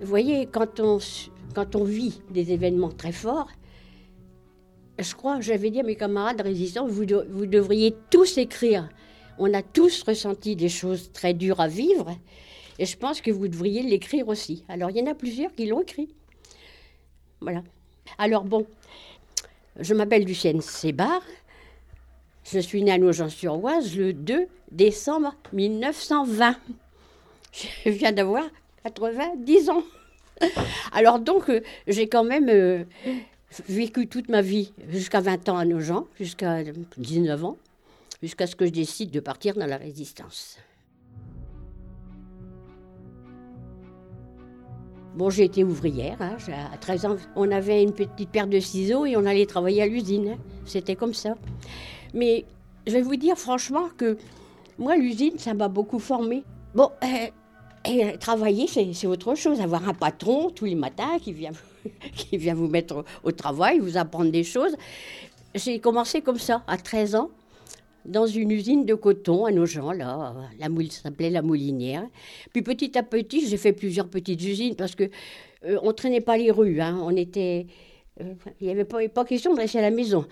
Vous voyez, quand on, quand on vit des événements très forts, je crois, j'avais dit à mes camarades résistants, vous, vous devriez tous écrire. On a tous ressenti des choses très dures à vivre, et je pense que vous devriez l'écrire aussi. Alors, il y en a plusieurs qui l'ont écrit. Voilà. Alors, bon, je m'appelle Lucienne Sébar. Je suis née à Nogent-sur-Oise le 2 décembre 1920. Je viens d'avoir 90 ans. Alors donc, euh, j'ai quand même euh, vécu toute ma vie jusqu'à 20 ans à Nogent, jusqu'à 19 ans, jusqu'à ce que je décide de partir dans la résistance. Bon, j'ai été ouvrière. Hein, à 13 ans, on avait une petite paire de ciseaux et on allait travailler à l'usine. Hein. C'était comme ça. Mais je vais vous dire franchement que moi, l'usine, ça m'a beaucoup formé. Bon, euh, et travailler, c'est autre chose. Avoir un patron tous les matins qui vient, qui vient vous mettre au, travail, vous apprendre des choses. J'ai commencé comme ça, à 13 ans, dans une usine de coton à nos gens, là. La moule s'appelait la Moulinière. Puis petit à petit, j'ai fait plusieurs petites usines parce que euh, on traînait pas les rues. Hein. On était. Euh, il n'y avait pas, question de rester à la maison.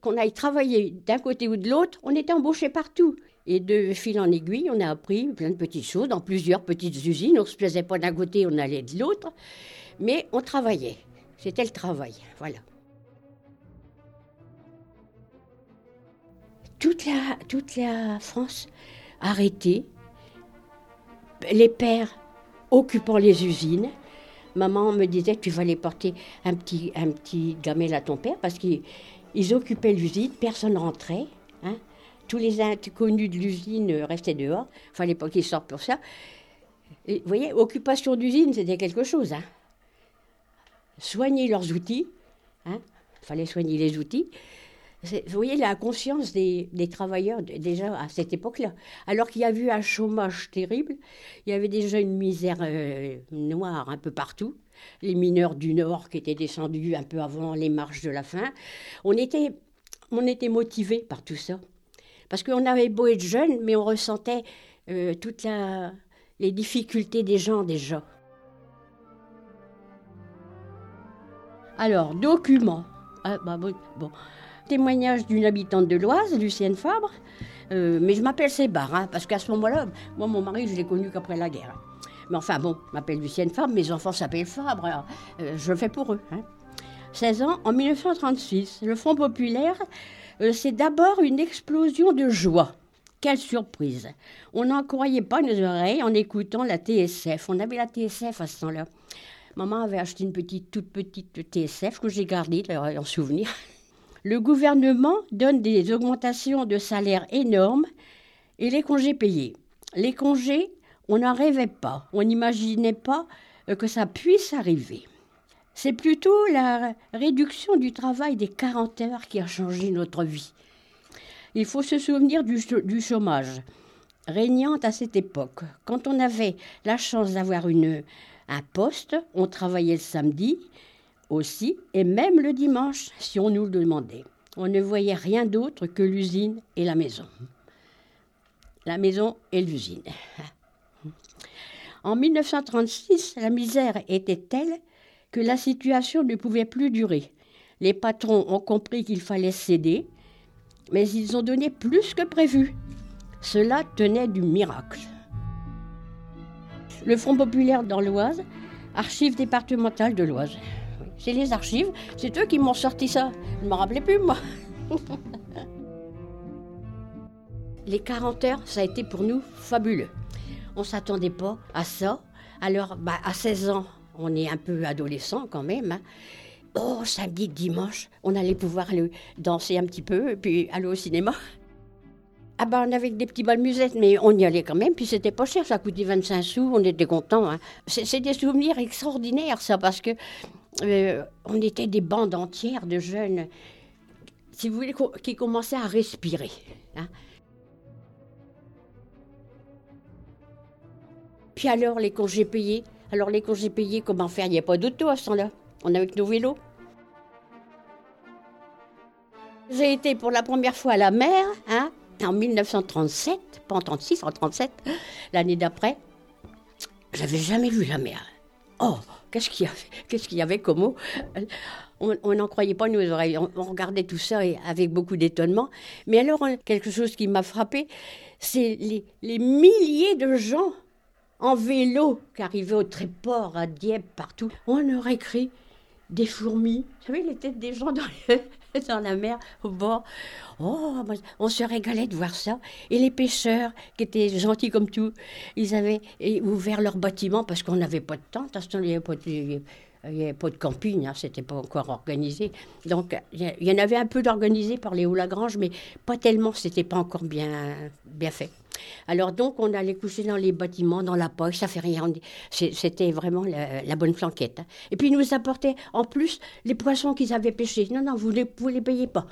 Qu'on aille travailler d'un côté ou de l'autre, on était embauchés partout. Et de fil en aiguille, on a appris plein de petites choses dans plusieurs petites usines. On ne se plaisait pas d'un côté, on allait de l'autre. Mais on travaillait. C'était le travail. Voilà. Toute la, toute la France arrêtée. Les pères occupant les usines. Maman me disait tu vas aller porter un petit, un petit gamelle à ton père parce qu'ils occupaient l'usine, personne rentrait. Hein tous les inconnus de l'usine restaient dehors. Fallait pas qu'ils sortent pour ça. vous voyez, occupation d'usine, c'était quelque chose. Hein. Soigner leurs outils. Il hein. fallait soigner les outils. Vous voyez la conscience des, travailleurs déjà à cette époque-là. Alors qu'il y a eu un chômage terrible, il y avait déjà une misère euh, noire un peu partout. Les mineurs du Nord qui étaient descendus un peu avant les marches de la faim. On était, on était motivés par tout ça. Parce qu'on avait beau être jeune, mais on ressentait euh, toutes les difficultés des gens déjà. Alors, documents. Ah, bah, bon, Témoignage d'une habitante de l'Oise, Lucienne Fabre. Euh, mais je m'appelle Sébar, hein, parce qu'à ce moment-là, moi, mon mari, je l'ai connu qu'après la guerre. Mais enfin, bon, je m'appelle Lucienne Fabre, mes enfants s'appellent Fabre, euh, je le fais pour eux. 16 hein. ans, en 1936, le Front populaire c'est d'abord une explosion de joie. Quelle surprise On n'en croyait pas nos oreilles en écoutant la TSF. On avait la TSF à ce temps-là. Maman avait acheté une petite, toute petite TSF que j'ai gardée en souvenir. Le gouvernement donne des augmentations de salaire énormes et les congés payés. Les congés, on n'en rêvait pas. On n'imaginait pas euh, que ça puisse arriver. C'est plutôt la réduction du travail des 40 heures qui a changé notre vie. Il faut se souvenir du, chômage régnant à cette époque. Quand on avait la chance d'avoir un poste, on travaillait le samedi aussi et même le dimanche si on nous le demandait. On ne voyait rien d'autre que l'usine et la maison. La maison et l'usine. En 1936, la misère était telle que la situation ne pouvait plus durer. Les patrons ont compris qu'il fallait céder, mais ils ont donné plus que prévu. Cela tenait du miracle. Le Front populaire dans l'Oise, archives départementales de l'Oise. C'est les archives, c'est eux qui m'ont sorti ça. Je ne me rappelais plus, moi. les 40 heures, ça a été pour nous fabuleux. On ne s'attendait pas à ça. Alors, bah, à 16 ans, on est un peu adolescent quand même. Hein. Oh, samedi, dimanche, on allait pouvoir danser un petit peu et puis aller au cinéma. Ah ben, on avait des petits balles musettes, mais on y allait quand même, puis c'était pas cher, ça coûtait 25 sous, on était contents. Hein. C'est des souvenirs extraordinaires, ça, parce que euh, on était des bandes entières de jeunes, si vous voulez, qui commençaient à respirer. Hein. Puis alors, les congés payés, alors les congés payés, comment faire? Il n'y a pas d'auto à ce temps-là. On a avec nos vélos. J'ai été pour la première fois à la mer, hein, en 1937, pas en 36, en 37, l'année d'après. J'avais jamais vu la mer. Oh, qu'est-ce qu'il y avait, qu'est-ce qu'il y avait comme mot on n'en croyait pas nos oreilles. On, regardait tout ça avec beaucoup d'étonnement. Mais alors, quelque chose qui m'a frappé, c'est les, milliers de gens en vélo qui arrivaient au Tréport, à Dieppe, partout. On aurait écrit des fourmis. Vous savez, les têtes des gens dans, dans la mer, au bord. Oh, on se régalait de voir ça. Et les pêcheurs, qui étaient gentils comme tout, ils avaient ouvert leur bâtiment parce qu'on n'avait pas de temps, il n'y avait pas de, il n'y avait pas de camping, hein, c'était pas encore organisé. Donc, il y, en avait un peu d'organisé par les Hauts-Lagrange, mais pas tellement, c'était pas encore bien, bien fait. Alors donc, on allait coucher dans les bâtiments, dans la poche, ça fait rien. C'était vraiment la, bonne flanquette. Hein. Et puis, ils nous apportaient en plus les poissons qu'ils avaient pêchés. Non, non, vous ne vous les payez pas.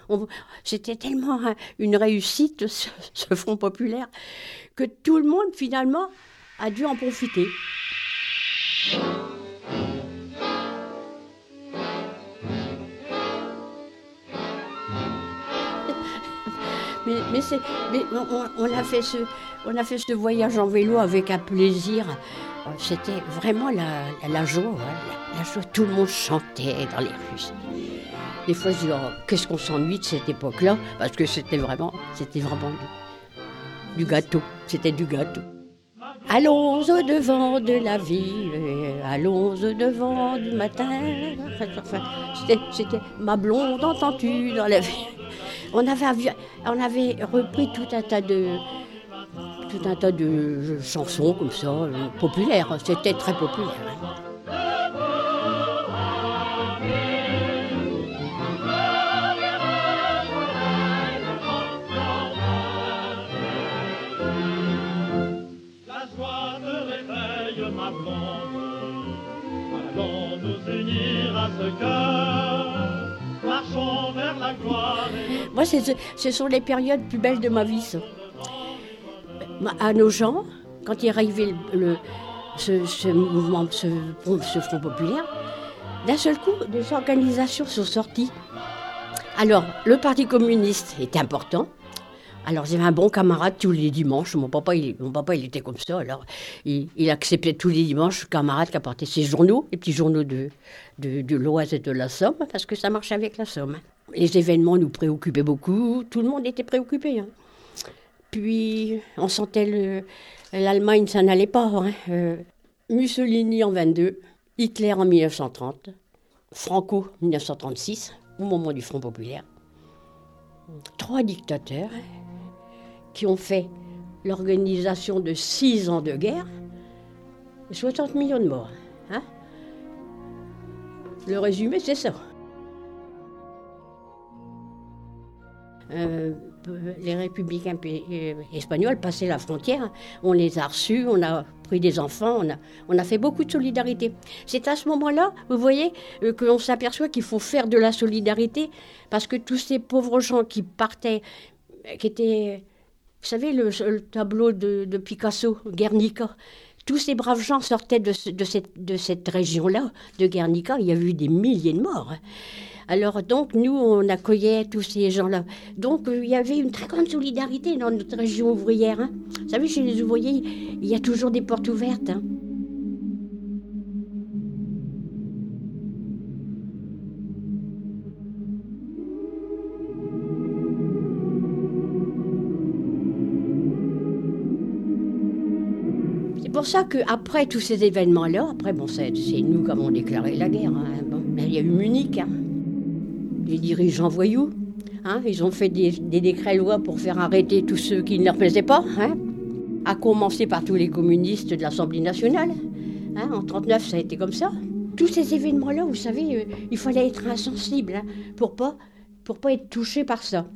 C'était tellement hein, une réussite, ce, ce Front populaire, que tout le monde, finalement, a dû en profiter. Mais, on, a fait ce, voyage en vélo avec un plaisir. C'était vraiment la, la, joie, hein, la, joie. Tout le monde chantait dans les rues. Des fois, je dis, oh, qu'est-ce qu'on s'ennuie de cette époque-là? Parce que c'était vraiment, c'était vraiment du, gâteau. C'était du gâteau. Allons au devant de la ville, allons au devant du matin. c'était ma blonde, entends-tu, dans la ville? On avait, repris tout un tas de tout un tas de chansons comme ça, euh, populaires. C'était très populaire. Moi, ce sont les périodes plus belles de ma vie, ça. À nos gens, quand il est arrivé le, ce, mouvement, ce, Front populaire, d'un seul coup, des organisations sont sorties. Alors, le Parti communiste est important. Alors, j'avais un bon camarade tous les dimanches. Mon papa, il, mon papa, il était comme ça. Alors, il, acceptait tous les dimanches camarade qui apportait ses journaux, les petits journaux de, de, de l'Oise et de la Somme, parce que ça marchait avec la Somme les événements nous préoccupaient beaucoup, tout le monde était préoccupé. Hein. Puis on sentait l'Allemagne, ça n'allait pas. Hein. Euh, Mussolini en 22, Hitler en 1930, Franco en 1936, au moment du Front populaire. Trois dictateurs qui ont fait l'organisation de six ans de guerre et 60 millions de morts. Hein. Le résumé, c'est ça. Euh, les républicains euh, espagnols passaient la frontière, on les a reçus, on a pris des enfants, on a, fait beaucoup de solidarité. C'est à ce moment-là, vous voyez, euh, que l'on s'aperçoit qu'il faut faire de la solidarité, parce que tous ces pauvres gens qui partaient, qui étaient, vous savez, le, tableau de, Picasso, Guernica, tous ces braves gens sortaient de, de cette, de cette région-là, de Guernica, il y a eu des milliers de morts. Hein. Alors donc nous, on accueillait tous ces gens-là. Donc euh, il y avait une très grande solidarité dans notre région ouvrière. Hein. Vous savez, chez les ouvriers, il y a toujours des portes ouvertes. Hein. C'est pour ça qu'après tous ces événements-là, après, bon, c'est nous qui avons déclaré la guerre. Hein. il y a eu Munich. Les dirigeants voyous. Hein, ils ont fait des, décrets-lois pour faire arrêter tous ceux qui ne leur plaisaient pas, hein, à commencer par tous les communistes de l'Assemblée nationale. Hein, en 1939, ça a été comme ça. Tous ces événements-là, vous savez, euh, il fallait être insensible hein, pour pas pour pas être touché par ça.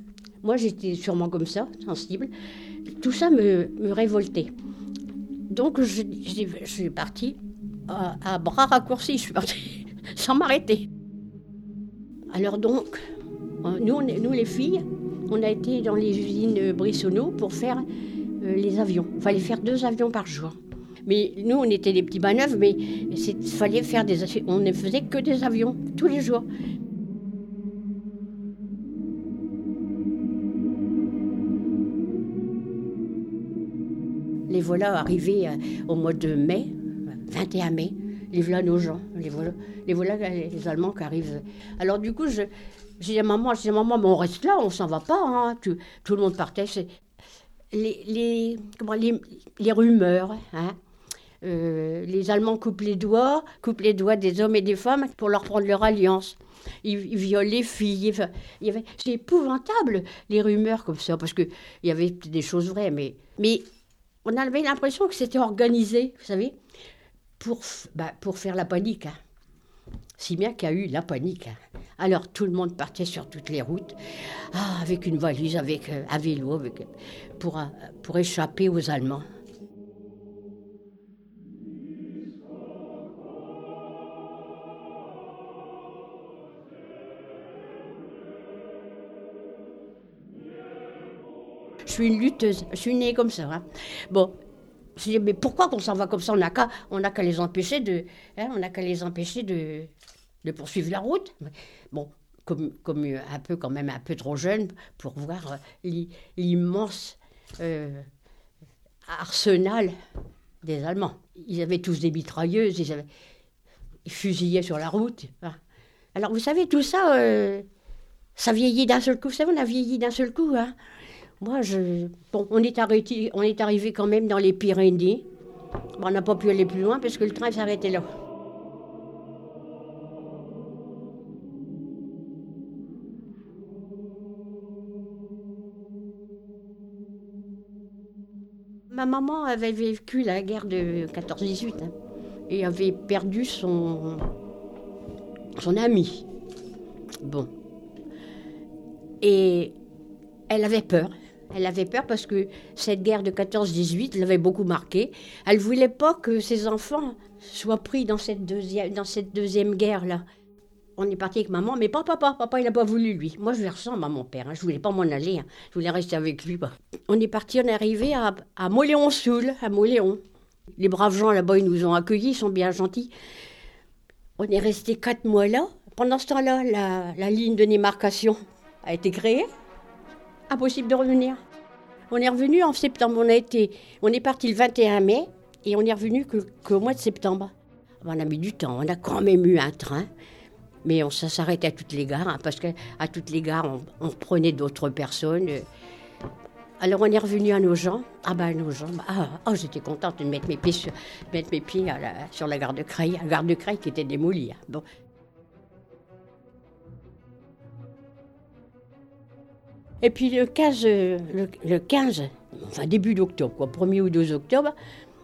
Moi, j'étais sûrement comme ça, sensible. Tout ça me, révoltait. Donc, je, suis partie à, à bras raccourcis, je suis partie sans m'arrêter. Alors donc, euh, nous, les filles, on a été dans les usines Brissonneau pour faire euh, les avions. Il fallait faire deux avions par jour. Mais nous, on était des petits manœuvres, mais il fallait faire des on ne faisait que des avions tous les jours. Les voilà arrivés euh, au mois de mai, 21 mai, les voilà nos gens, les voilà, les voilà les Allemands qui arrivent. Alors du coup, j'ai dit à maman, dis à maman, mais on reste là, on s'en va pas. Hein. Tout, le monde partait. Les, comment, les, rumeurs, hein. euh, les Allemands coupent les doigts, coupent les doigts des hommes et des femmes pour leur prendre leur alliance. Ils, violent les filles. Avait, c'est épouvantable les rumeurs comme ça, parce que il y avait des choses vraies, mais, mais on avait l'impression que c'était organisé, vous savez, pour, bah, pour faire la panique. Hein. Si bien qu'il y a eu la panique. Hein. Alors tout le monde partait sur toutes les routes, ah, avec une valise, avec euh, un vélo, euh, pour échapper aux Allemands. Je suis une lutteuse, je suis née comme ça. Hein. Je dis, mais pourquoi qu'on s'en va comme ça? On n'a qu'à, les empêcher de, hein, on qu'à les empêcher de, poursuivre la route. Bon, comme, comme un peu quand même un peu trop jeune pour voir euh, l'immense euh, arsenal des Allemands. Ils avaient tous des mitrailleuses, ils, avaient, ils fusillaient sur la route. Alors vous savez, tout ça, euh, ça vieillit d'un seul coup. Vous savez, on a vieilli d'un seul coup. Hein. Moi, je... bon, on est, arrêté, on est arrivé quand même dans les Pyrénées. on n'a pas pu aller plus loin parce que le train s'arrêtait là. Ma maman avait vécu la guerre de 14-18 hein, et avait perdu son, son ami. Bon. Et elle avait peur. Elle avait peur parce que cette guerre de 14-18 l'avait beaucoup marquée. Elle voulait pas que ses enfants soient pris dans cette deuxième, guerre-là. On est parti avec maman, mais pas papa. Papa, il n'a pas voulu, lui. Moi, je lui ressemble à mon père. Hein. Je voulais pas m'en aller. Hein. Je voulais rester avec lui. On est parti, on est arrivé à, à Moléon-Soul, à Moléon. Les braves gens là-bas, ils nous ont accueillis, ils sont bien gentils. On est resté quatre mois là. Pendant ce temps-là, la ligne de démarcation a été créée impossible de revenir. On est revenu en septembre. On, a été, on est parti le 21 mai et on est revenu qu'au mois de septembre. On a mis du temps. On a quand même eu un train. Mais on, s'arrêtait à toutes les gares, hein, parce qu'à toutes les gares, on, prenait d'autres personnes. Alors on est revenu à nos gens. Ah ben nos gens, ah, oh, j'étais contente de mettre mes pieds sur, mettre mes pieds sur la gare de Creil, la gare de Creil qui était démolie. Hein. Bon, Et puis le 15, le, 15 enfin début d'octobre, quoi, 1er ou 2 octobre,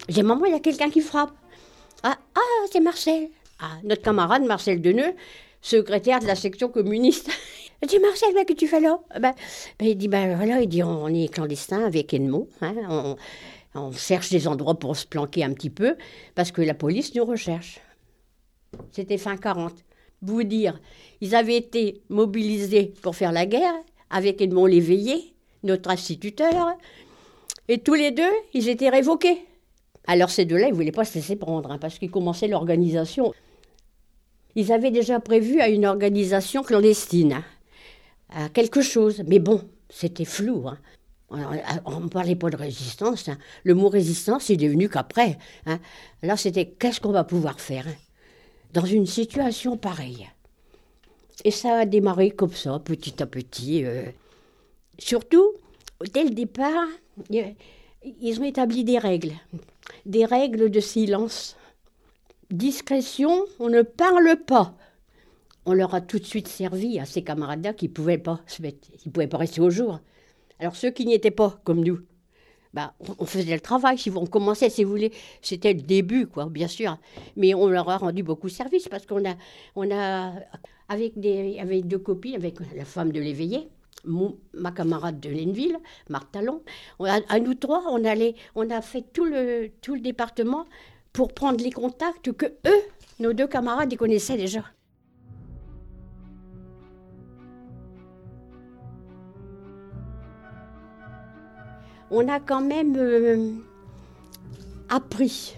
j'ai maman, il y a quelqu'un qui frappe. Ah, ah c'est Marcel. Ah, notre camarade Marcel Deneux, secrétaire de la section communiste. Je dis, Marcel, ben, que tu fais là? Ben, ben, Il dit, ben voilà, il dit, on, est clandestin avec Edmond. Hein, on, on, cherche des endroits pour se planquer un petit peu, parce que la police nous recherche. C'était fin 40. Vous dire, ils avaient été mobilisés pour faire la guerre, avec Edmond Léveillé, notre instituteur, et tous les deux, ils étaient révoqués. Alors ces deux-là, ils ne voulaient pas se laisser prendre, hein, parce qu'ils commençaient l'organisation. Ils avaient déjà prévu à une organisation clandestine, hein, à quelque chose. Mais bon, c'était flou. Hein. On ne parlait pas de résistance. Le mot résistance est devenu qu'après. Là, c'était qu'est-ce qu'on va pouvoir faire dans une situation pareille. Et ça a démarré comme ça, petit à petit. Euh. Surtout, dès le départ, ils ont établi des règles, des règles de silence. Discrétion, on ne parle pas. On leur a tout de suite servi à ces camarades-là qui ne pouvaient, pas pouvaient pas rester au jour. Alors ceux qui n'y étaient pas, comme nous, bah, on faisait le travail, si on commençait, si vous voulez, c'était le début, quoi, bien sûr. Mais on leur a rendu beaucoup de service parce qu'on a, avec, des, avec deux copines, avec la femme de l'éveillé, ma camarade de Lenville, Marthe Talon, à, nous trois, on a fait tout le, tout le département pour prendre les contacts que eux, nos deux camarades, ils connaissaient déjà. On a quand même euh, appris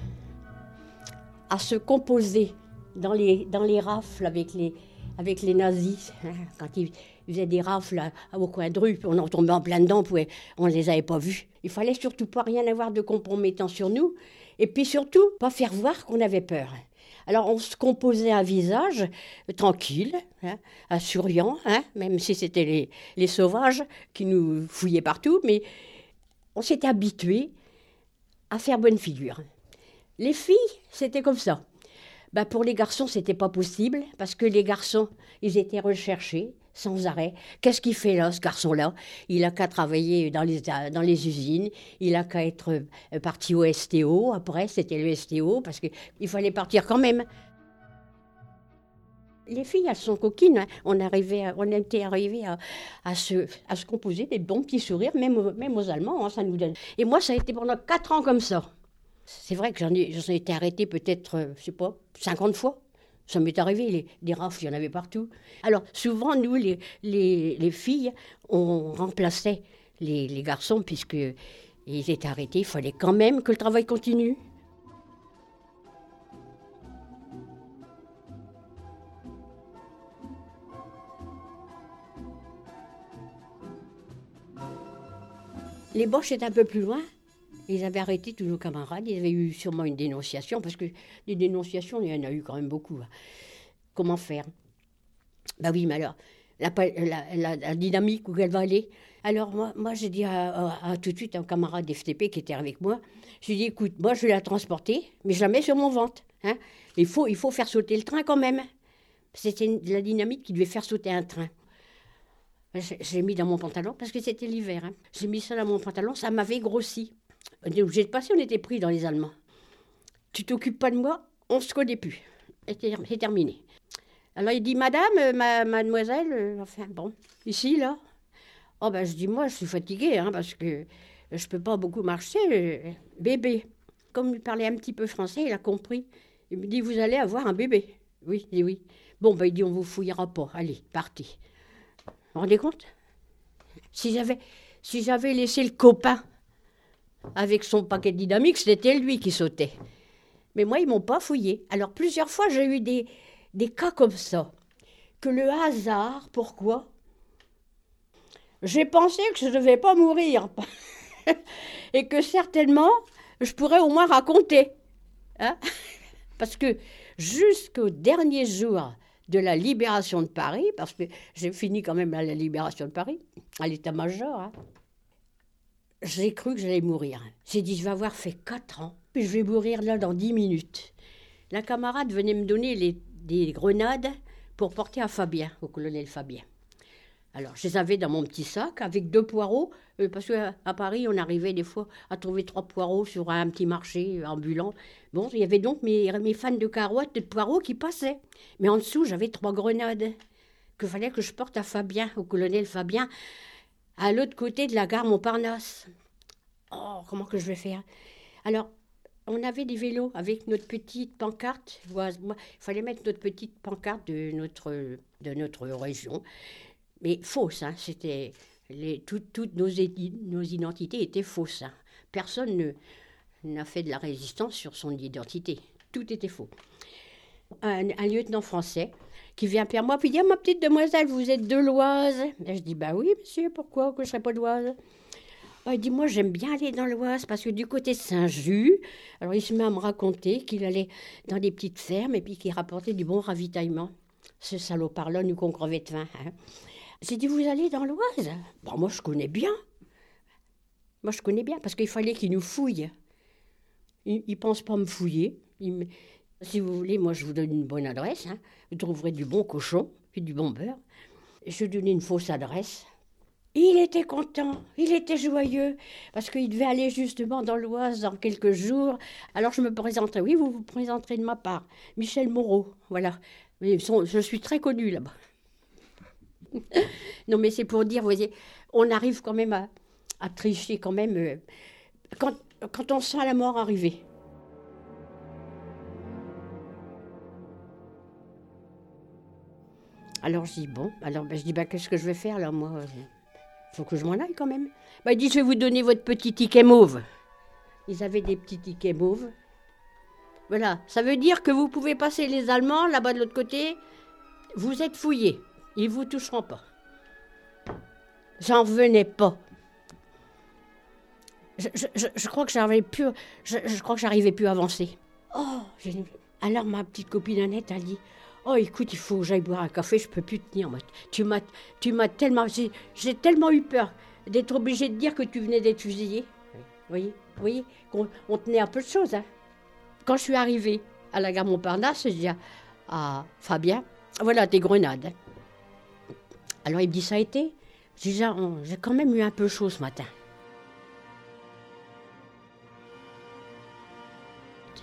à se composer dans les, dans les rafles avec les, avec les nazis, quand ils, faisaient des rafles au coin de rue, on en tombait en plein dedans, on ne les avait pas vus. Il fallait surtout pas rien avoir de compromettant sur nous, et puis surtout pas faire voir qu'on avait peur. Alors on se composait un visage tranquille, hein, hein, même si c'était les, les, sauvages qui nous fouillaient partout, mais on s'était habitué à faire bonne figure. Les filles, c'était comme ça. Ben, pour les garçons, c'était pas possible parce que les garçons, ils étaient recherchés sans arrêt. Qu'est-ce qu'il fait là, ce garçon-là? Il a qu'à travailler dans les, dans les usines, il a qu'à être euh, parti au STO. Après, c'était le STO parce qu'il fallait partir quand même. Les filles, elles sont coquines. Hein. On, arrivait on était arrivé à, se, composer des bons petits sourires, même, aux Allemands. Hein, ça nous donne. Et moi, ça a été pendant quatre ans comme ça. C'est vrai que j'en ai, été arrêtée peut-être, euh, je sais pas, 50 fois. Ça m'est arrivé, les, des rafles, il y en avait partout. Alors, souvent, nous, les, les, filles, on remplaçait les, les garçons, puisqu'ils étaient arrêtés. Il fallait quand même que le travail continue. Les Boches étaient un peu plus loin. Ils avaient arrêté tous nos camarades. Ils avaient eu sûrement une dénonciation, parce que des dénonciations, il y en a eu quand même beaucoup. Hein. Comment faire? Bah oui, mais alors, la, dynamique où elle va aller. Alors, moi, j'ai dit à, tout de suite à un camarade FTP qui était avec moi, j'ai dit, écoute, moi, je vais la transporter, mais je la mets sur mon ventre. Hein. Il, faut, il faut faire sauter le train quand même. C'était la dynamique qui devait faire sauter un train. J'ai mis dans mon pantalon parce que c'était l'hiver. Hein. J'ai mis ça dans mon pantalon, ça m'avait grossi. On était obligé de passer, on était pris dans les Allemands. Tu t'occupes pas de moi, on se connaît plus. C'est terminé. Alors il dit Madame, euh, mademoiselle, euh, enfin bon, ici, là. Oh ben je dis Moi, je suis fatiguée, hein, parce que je peux pas beaucoup marcher. Euh, bébé. Comme il parlait un petit peu français, il a compris. Il me dit Vous allez avoir un bébé. Oui, il dit oui. Bon, ben il dit On vous fouillera pas. Allez, partez. Vous vous rendez compte? Si j'avais si j'avais laissé le copain avec son paquet dynamique, c'était lui qui sautait. Mais moi, ils m'ont pas fouillé. Alors plusieurs fois, j'ai eu des, des cas comme ça. Que le hasard, pourquoi? J'ai pensé que je ne devais pas mourir. Et que certainement, je pourrais au moins raconter. Hein? Parce que jusqu'au dernier jour de la libération de Paris, parce que j'ai fini quand même à la libération de Paris, à l'état-major, hein, j'ai cru que j'allais mourir. J'ai dit, je vais avoir fait quatre ans, puis je vais mourir là dans dix minutes. La camarade venait me donner les, des grenades pour porter à Fabien, au colonel Fabien. Alors, je les avais dans mon petit sac avec deux poireaux, euh, parce qu'à Paris, on arrivait des fois à trouver trois poireaux sur un petit marché ambulant. Bon, il y avait donc mes, mes fans de carottes, de poireaux qui passaient. Mais en dessous, j'avais trois grenades que fallait que je porte à Fabien, au colonel Fabien, à l'autre côté de la gare Montparnasse. Oh, comment que je vais faire? Alors, on avait des vélos avec notre petite pancarte. Il fallait mettre notre petite pancarte de notre, de notre région. Mais fausse, hein, c'était. Les, toutes nos, nos, identités étaient fausses. Hein. Personne n'a fait de la résistance sur son identité. Tout était faux. Un, lieutenant français qui vient vers moi, puis dit ah, Ma petite demoiselle, vous êtes de l'Oise? Je dis Bah oui, monsieur, pourquoi que je serais pas d'Oise bah, il dit Moi, j'aime bien aller dans l'Oise parce que du côté de Saint-Just, alors il se met à me raconter qu'il allait dans des petites fermes et puis qu'il rapportait du bon ravitaillement. Ce salopard-là nous qu'on crevait de faim. Hein. J'ai dit Vous allez dans l'Oise bah, Moi, je connais bien. Moi, je connais bien parce qu'il fallait qu'il nous fouille. Il ne pense pas me fouiller. Il si vous voulez, moi je vous donne une bonne adresse. Hein. Vous trouverez du bon cochon, puis du bon beurre. Je donnais une fausse adresse. Il était content, il était joyeux, parce qu'il devait aller justement dans l'Oise dans quelques jours. Alors je me présenterai, oui, vous vous présenterez de ma part. Michel Moreau, voilà. Je suis très connue là-bas. non, mais c'est pour dire, vous voyez, on arrive quand même à, tricher quand même euh, quand, quand on sent la mort arriver. Alors je dis, bon, alors ben, je dis, bah, qu'est-ce que je vais faire là, moi Il faut que je m'en aille quand même. Bah, il dit, je vais vous donner votre petit ticket mauve. Ils avaient des petits tickets mauves. Voilà, ça veut dire que vous pouvez passer les Allemands là-bas de l'autre côté, vous êtes fouillés, ils vous toucheront pas. J'en revenais pas. Je, crois que j'arrivais plus, je, crois que j'arrivais plus à avancer. Oh, Alors ma petite copine Annette a dit Oh, écoute, il faut que j'aille boire un café, je peux plus tenir. Tu m'as, tu m'as tellement, j'ai, tellement eu peur d'être obligée de dire que tu venais d'être fusillé. Vous voyez, vous voyez, on tenait un peu de choses. Hein. Quand je suis arrivée à la gare Montparnasse, je dis à, à Fabien, voilà tes grenades. Alors il me dit ça a été? J'ai quand même eu un peu chaud ce matin.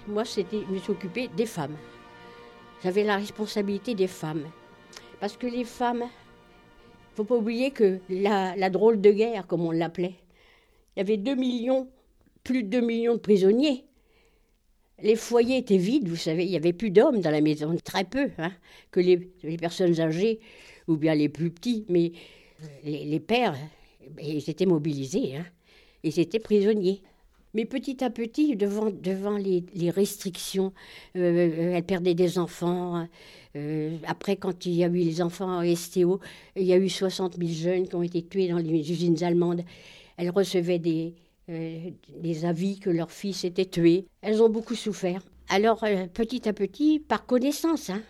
Moi, c'était, je me suis occupée des femmes. J'avais la responsabilité des femmes. Parce que les femmes, faut pas oublier que la, la drôle de guerre, comme on l'appelait, il y avait 2 millions, plus de 2 millions de prisonniers. Les foyers étaient vides, vous savez, il n'y avait plus d'hommes dans la maison, très peu, hein, que les, les personnes âgées ou bien les plus petits, mais les, pères, ben, ils étaient mobilisés, hein, ils étaient prisonniers. Mais petit à petit, devant, devant les, restrictions, euh, elle perdait des enfants. euh, après, quand il y a eu les enfants en STO, il y a eu 60 000 jeunes qui ont été tués dans les usines allemandes. Elle recevait des, euh, des avis que leur fils était tué. Elles ont beaucoup souffert. Alors, euh, petit à petit, par connaissance, hein,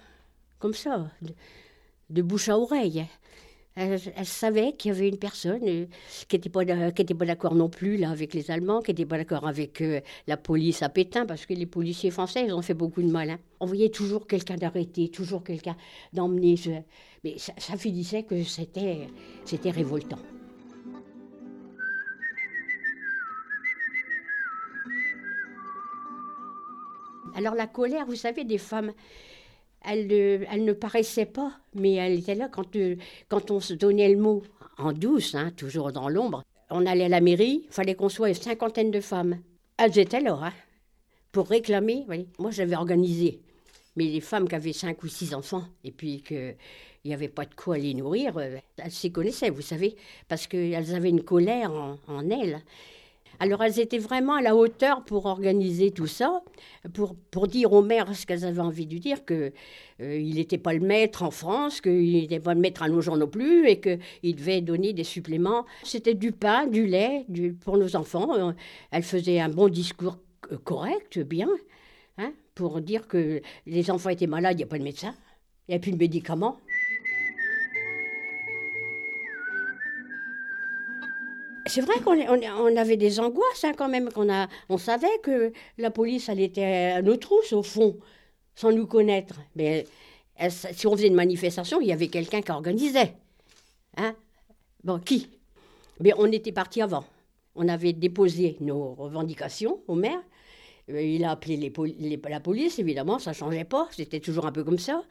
comme ça, de, bouche à oreille, elle, savait qu'il y avait une personne euh, qui n'était pas, pas d'accord non plus là, avec les Allemands, qui n'était pas d'accord avec euh, la police à Pétain, parce que les policiers français, ils ont fait beaucoup de mal. hein. On voyait toujours quelqu'un d'arrêté, toujours quelqu'un d'emmené. je- Mais ça, ça finissait que c'était révoltant. Alors la colère, vous savez, des femmes, elle, ne- elle ne paraissait pas, mais elle était là quand, euh, on se donnait le mot en douce, hein, toujours dans l'ombre. On allait à la mairie, fallait qu'on soit une cinquantaine de femmes. Elles étaient là, hein, pour réclamer. Moi, j'avais organisé. Mais les femmes qui avaient cinq ou six enfants et puis qu'il n'y avait pas de quoi les nourrir, euh, elles s'y connaissaient, vous savez, parce qu'elles avaient une colère en elles. Alors elles étaient vraiment à la hauteur pour organiser tout ça, pour, pour dire au maire ce qu'elles avaient envie de dire, qu'il n'était pas le maître en France, qu'il n'était pas le maître à nos gens non plus, et qu'il devait donner des suppléments. C'était du pain, du lait du- pour nos enfants. Euh, Elle faisait un bon discours euh, correct, bien, hein, pour dire que les enfants étaient malades, il n'y a pas de médecin, il n'y a plus de médicaments. C'est vrai qu'on on- on avait des angoisses hein, quand même, qu'on on savait que la police, elle était à nos trousses au fond, sans nous connaître. Mais si on faisait une manifestation, il y avait quelqu'un qui organisait. Hein bon, qui? Mais on était parti avant. On avait déposé nos revendications au maire. Euh, Il a appelé la police, évidemment, ça ne changeait pas, c'était toujours un peu comme ça.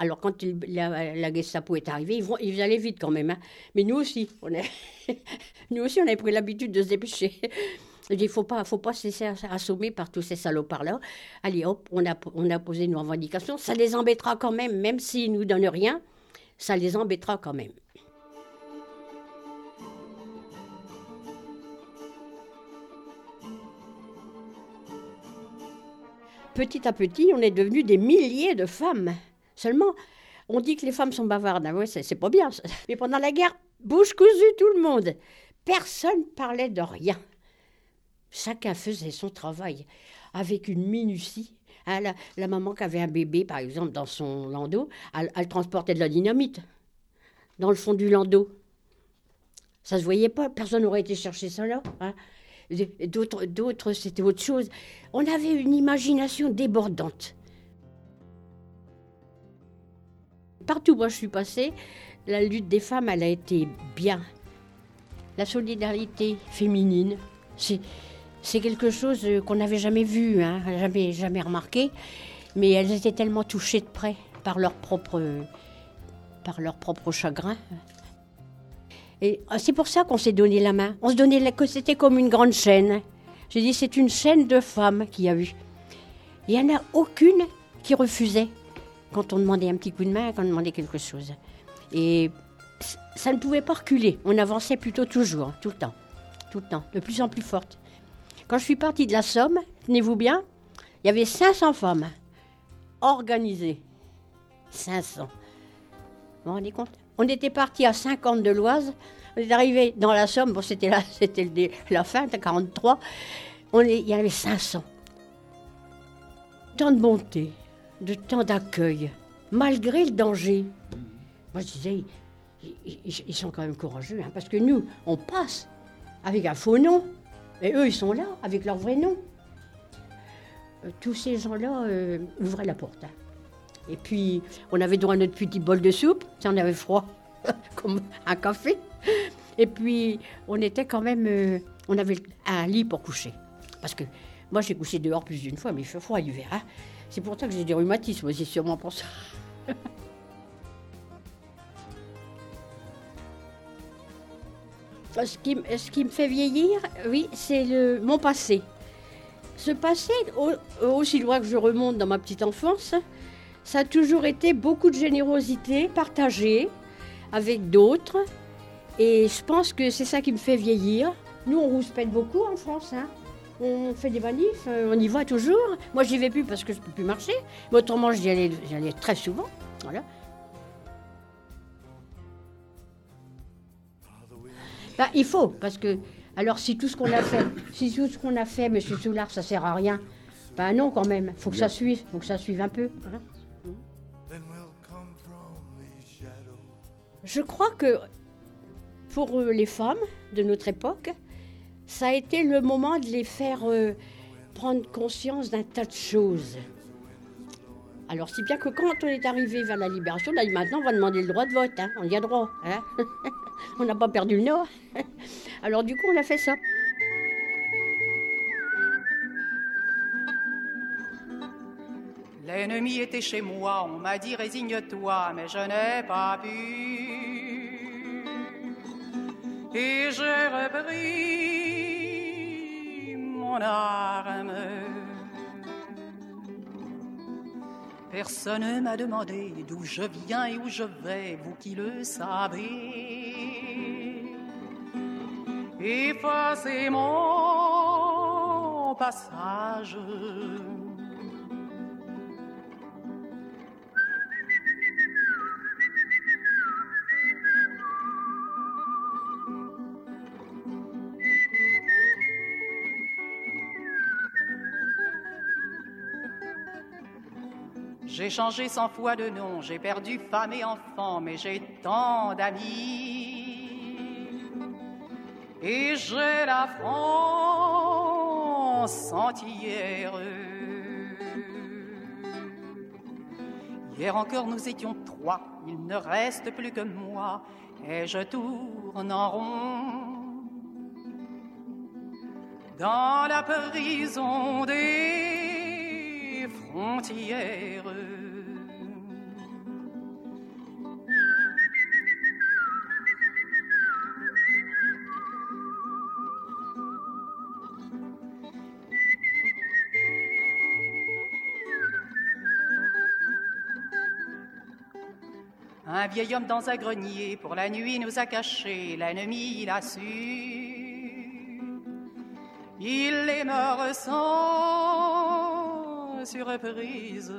Alors, quand la, Gestapo est arrivée, ils, allaient vite quand même. hein. Mais nous aussi, on a, nous aussi, on avait pris l'habitude de se dépêcher. Il dit, faut pas, faut pas se laisser assommer par tous ces salopards-là. Allez, hop, on a, on a posé nos revendications. Ça les embêtera quand même, même s'ils nous donnent rien, ça les embêtera quand même. Petit à petit, on est devenu des milliers de femmes. Seulement, on dit que les femmes sont bavardes. Ah ouais, c'est pas bien. Mais pendant la guerre, bouche cousue tout le monde. Personne parlait de rien. Chacun faisait son travail avec une minutie. Hein, la, maman qui avait un bébé, par exemple, dans son landau, elle, transportait de la dynamite dans le fond du landau. Ça se voyait pas, personne n'aurait été chercher ça là. hein. D'autres, c'était autre chose. On avait une imagination débordante. Partout où je suis passée, la lutte des femmes, elle a été bien. La solidarité féminine, c'est, quelque chose euh, qu'on n'avait jamais vu, hein, jamais, jamais remarqué. Mais elles étaient tellement touchées de près par leur propre, par leur propre chagrin. Et ah, c'est pour ça qu'on s'est donné la main. On se donnait la, c'était comme une grande chaîne. J'ai dit, c'est une chaîne de femmes qu'il y a eu. Il n'y en a aucune qui refusait quand on demandait un petit coup de main, quand on demandait quelque chose. Et ça ne pouvait pas reculer. On avançait plutôt toujours, tout le temps. Tout le temps, de plus en plus forte. Quand je suis partie de la Somme, tenez-vous bien, il y avait 500 femmes organisées. 500. Vous vous rendez compte? On était parti à 50 de l'Oise. On est arrivé dans la Somme. Bon, c'était la fin, c'était 43. On est, il y avait 500. tant de bonté, de tant d'accueil, malgré le danger. Moi, je disais, ils, ils- ils sont quand même courageux, hein, parce que nous, on passe avec un faux nom, et eux, ils sont là avec leur vrai nom. Euh, tous ces gens-là euh, ouvraient la porte. hein. Et puis, on avait droit à notre petit bol de soupe, si on avait froid, comme un café. Et puis, on était quand même. euh, on avait un lit pour coucher. Parce que moi, j'ai couché dehors plus d'une fois, mais il fait froid l'hiver. hein. C'est pour ça que j'ai des rhumatismes, c'est sûrement pour ça. Ce qui, me fait vieillir, oui, c'est le- mon passé. Ce passé, au- aussi loin que je remonte dans ma petite enfance, ça a toujours été beaucoup de générosité partagée avec d'autres. Et je pense que c'est ça qui me fait vieillir. Nous, on rouspète beaucoup en France. hein. On fait des manifs, euh, on y va toujours. Moi, j'y vais plus parce que je peux plus marcher. Mais autrement, j'y allais, très souvent. Voilà. Bah, il faut, parce que, alors si tout ce qu'on a fait, si tout ce qu'on a fait, Monsieur Soulard, ça sert à rien, bah non quand même, faut que ça suive, faut que ça suive un peu. Je crois que pour euh, les femmes de notre époque, ça a été le moment de les faire euh, prendre conscience d'un tas de choses. Alors, si bien que quand on est arrivé vers la libération, là, maintenant, on va demander le droit de vote. hein. On y a droit. hein. on n'a pas perdu le nord. Alors, du coup, on a fait ça. L'ennemi était chez moi, on m'a dit résigne-toi, mais je n'ai pas pu. Et j'ai repris Personne ne m'a demandé d'où je viens et où je vais, vous qui le savez. Effacez mon passage. J'ai changé cent fois de nom, j'ai perdu femme et enfant, mais j'ai tant d'amis. Et j'ai la France entière. Hier encore nous étions trois, il ne reste plus que moi, et je tourne en rond dans la prison des Un vieil homme dans un grenier pour la nuit nous a cachés, l'ennemi il a su. Il est mort sans surprise.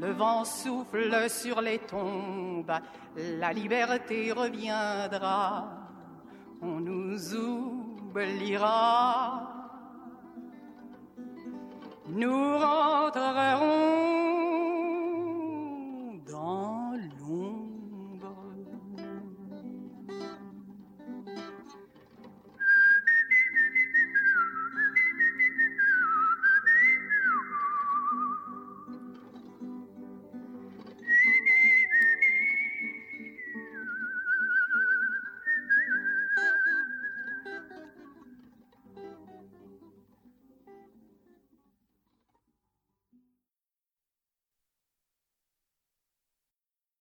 Le vent souffle sur les tombes, la liberté reviendra, on nous oubliera nous rentrerons